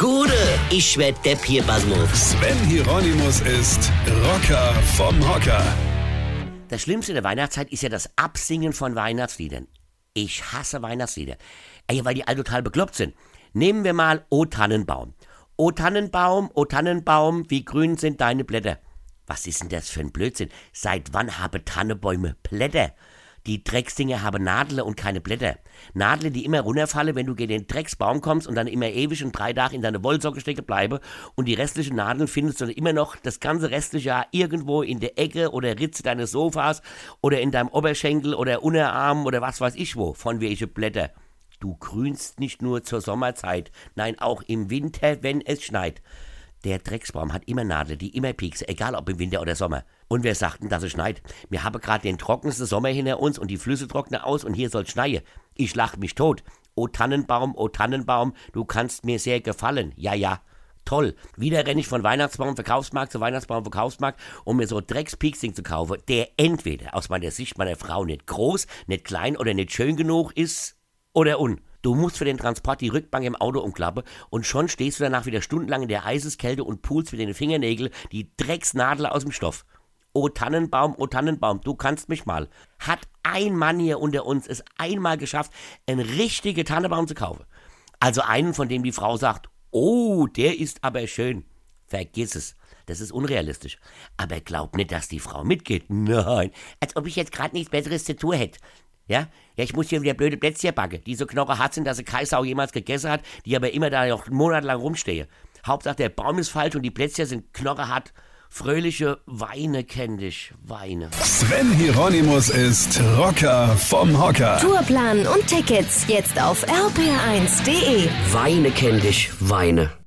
Gude, ich werd Depp hier, Basmus. Sven Hieronymus ist Rocker vom Hocker. Das Schlimmste der Weihnachtszeit ist ja das Absingen von Weihnachtsliedern. Ich hasse Weihnachtslieder. Ey, weil die alle total bekloppt sind. Nehmen wir mal O Tannenbaum. O Tannenbaum, O Tannenbaum, wie grün sind deine Blätter. Was ist denn das für ein Blödsinn? Seit wann haben Tannenbäume Blätter? Die Drecksdinger haben Nadel und keine Blätter. Nadel, die immer runterfallen, wenn du gegen den Drecksbaum kommst und dann immer ewig und drei Tage in deine Wollsocke stecken bleibe und die restlichen Nadeln findest du dann immer noch das ganze restliche Jahr irgendwo in der Ecke oder Ritze deines Sofas oder in deinem Oberschenkel oder Unterarm oder was weiß ich wo, von welche Blätter. Du grünst nicht nur zur Sommerzeit, nein auch im Winter, wenn es schneit. Der Drecksbaum hat immer Nadel, die immer piekse, egal ob im Winter oder Sommer. Und wir sagten, dass es schneit. Wir haben gerade den trockensten Sommer hinter uns und die Flüsse trocknen aus und hier soll schneien. Ich lach mich tot. O Tannenbaum, o Tannenbaum, du kannst mir sehr gefallen. Ja, ja. Toll. Wieder renne ich von Weihnachtsbaum Verkaufsmarkt zu Weihnachtsbaum Verkaufsmarkt, um mir so Dreckspieksing zu kaufen, der entweder aus meiner Sicht meiner Frau nicht groß, nicht klein oder nicht schön genug ist oder un. Du musst für den Transport die Rückbank im Auto umklappen und schon stehst du danach wieder stundenlang in der Eiseskälte und pulst mit den Fingernägeln die Drecksnadel aus dem Stoff. O Tannenbaum, o Tannenbaum, du kannst mich mal. Hat ein Mann hier unter uns es einmal geschafft, einen richtigen Tannenbaum zu kaufen. Also einen, von dem die Frau sagt, oh, der ist aber schön. Vergiss es. Das ist unrealistisch. Aber glaub nicht, dass die Frau mitgeht. Nein. Als ob ich jetzt gerade nichts Besseres zu tun hätte. Ja? Ja, ich muss hier wieder blöde Plätzchen backen, die so knochenhart sind, dass sie keine Sau jemals gegessen hat, die aber immer da noch monatelang rumstehe. Hauptsache der Baum ist falsch und die Plätzchen sind knochenhart. Fröhliche Weine kenn dich, Weine. Sven Hieronymus ist Rocker vom Hocker. Tourplan und Tickets jetzt auf rpr1.de. Weine kenn dich, Weine.